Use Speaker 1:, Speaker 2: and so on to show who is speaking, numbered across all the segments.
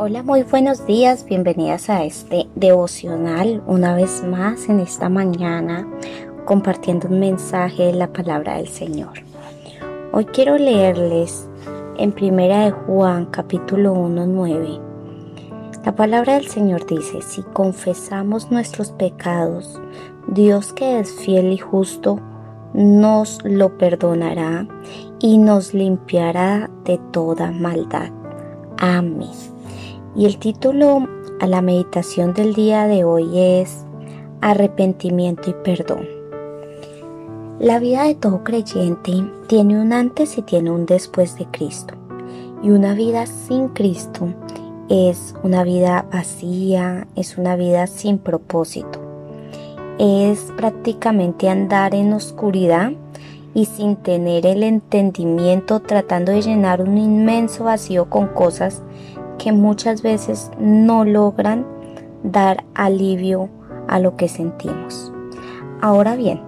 Speaker 1: Hola, muy buenos días, bienvenidas a este devocional una vez más en esta mañana compartiendo un mensaje de la palabra del Señor. Hoy quiero leerles en Primera de Juan capítulo 1 9. La palabra del Señor dice, si confesamos nuestros pecados, Dios que es fiel y justo nos lo perdonará y nos limpiará de toda maldad. Amén. Y el título a la meditación del día de hoy es Arrepentimiento y Perdón. La vida de todo creyente tiene un antes y tiene un después de Cristo. Y una vida sin Cristo es una vida vacía, es una vida sin propósito. Es prácticamente andar en oscuridad y sin tener el entendimiento tratando de llenar un inmenso vacío con cosas que muchas veces no logran dar alivio a lo que sentimos. Ahora bien,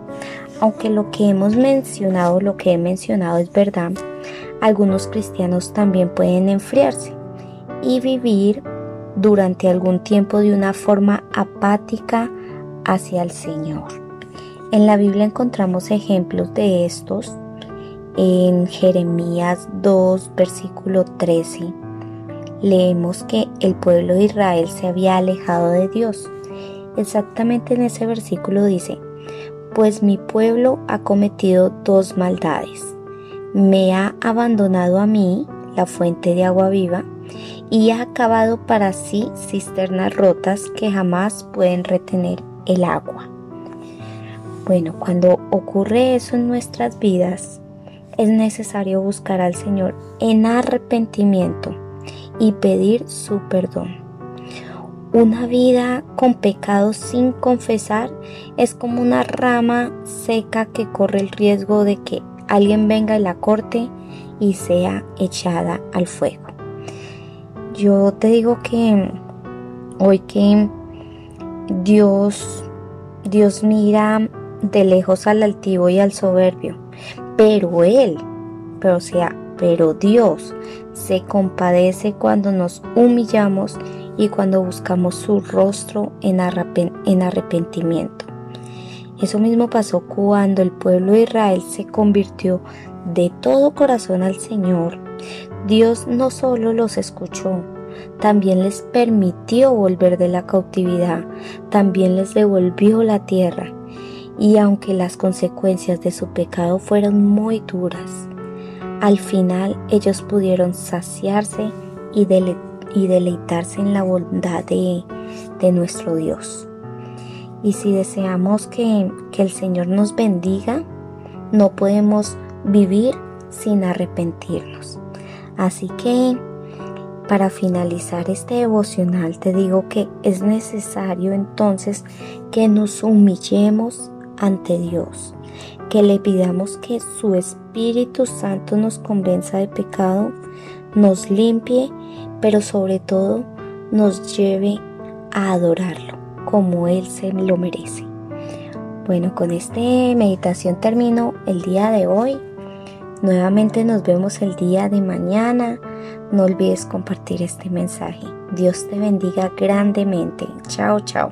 Speaker 1: aunque lo que hemos mencionado, lo que he mencionado es verdad, algunos cristianos también pueden enfriarse y vivir durante algún tiempo de una forma apática hacia el Señor. En la Biblia encontramos ejemplos de estos en Jeremías 2, versículo 13 leemos que el pueblo de Israel se había alejado de Dios. Exactamente en ese versículo dice, pues mi pueblo ha cometido dos maldades. Me ha abandonado a mí, la fuente de agua viva, y ha acabado para sí cisternas rotas que jamás pueden retener el agua. Bueno, cuando ocurre eso en nuestras vidas, es necesario buscar al Señor en arrepentimiento y pedir su perdón. Una vida con pecados sin confesar es como una rama seca que corre el riesgo de que alguien venga y la corte y sea echada al fuego. Yo te digo que hoy que Dios Dios mira de lejos al altivo y al soberbio, pero él, pero sea, pero Dios se compadece cuando nos humillamos y cuando buscamos su rostro en, arrepentimiento. Eso mismo pasó cuando el pueblo de Israel se convirtió de todo corazón al Señor. Dios no solo los escuchó, también les permitió volver de la cautividad, también les devolvió la tierra. Y aunque las consecuencias de su pecado fueron muy duras, al final ellos pudieron saciarse y, deleitarse en la bondad de, nuestro Dios. Y si deseamos que, que el Señor nos bendiga, no podemos vivir sin arrepentirnos. Así que para finalizar este devocional te digo que es necesario entonces que nos humillemos ante Dios, que le pidamos que su Espíritu Santo nos convenza de pecado, nos limpie, pero sobre todo nos lleve a adorarlo como Él se lo merece. Bueno, con esta meditación termino el día de hoy. Nuevamente nos vemos el día de mañana. No olvides compartir este mensaje. Dios te bendiga grandemente. Chao, chao.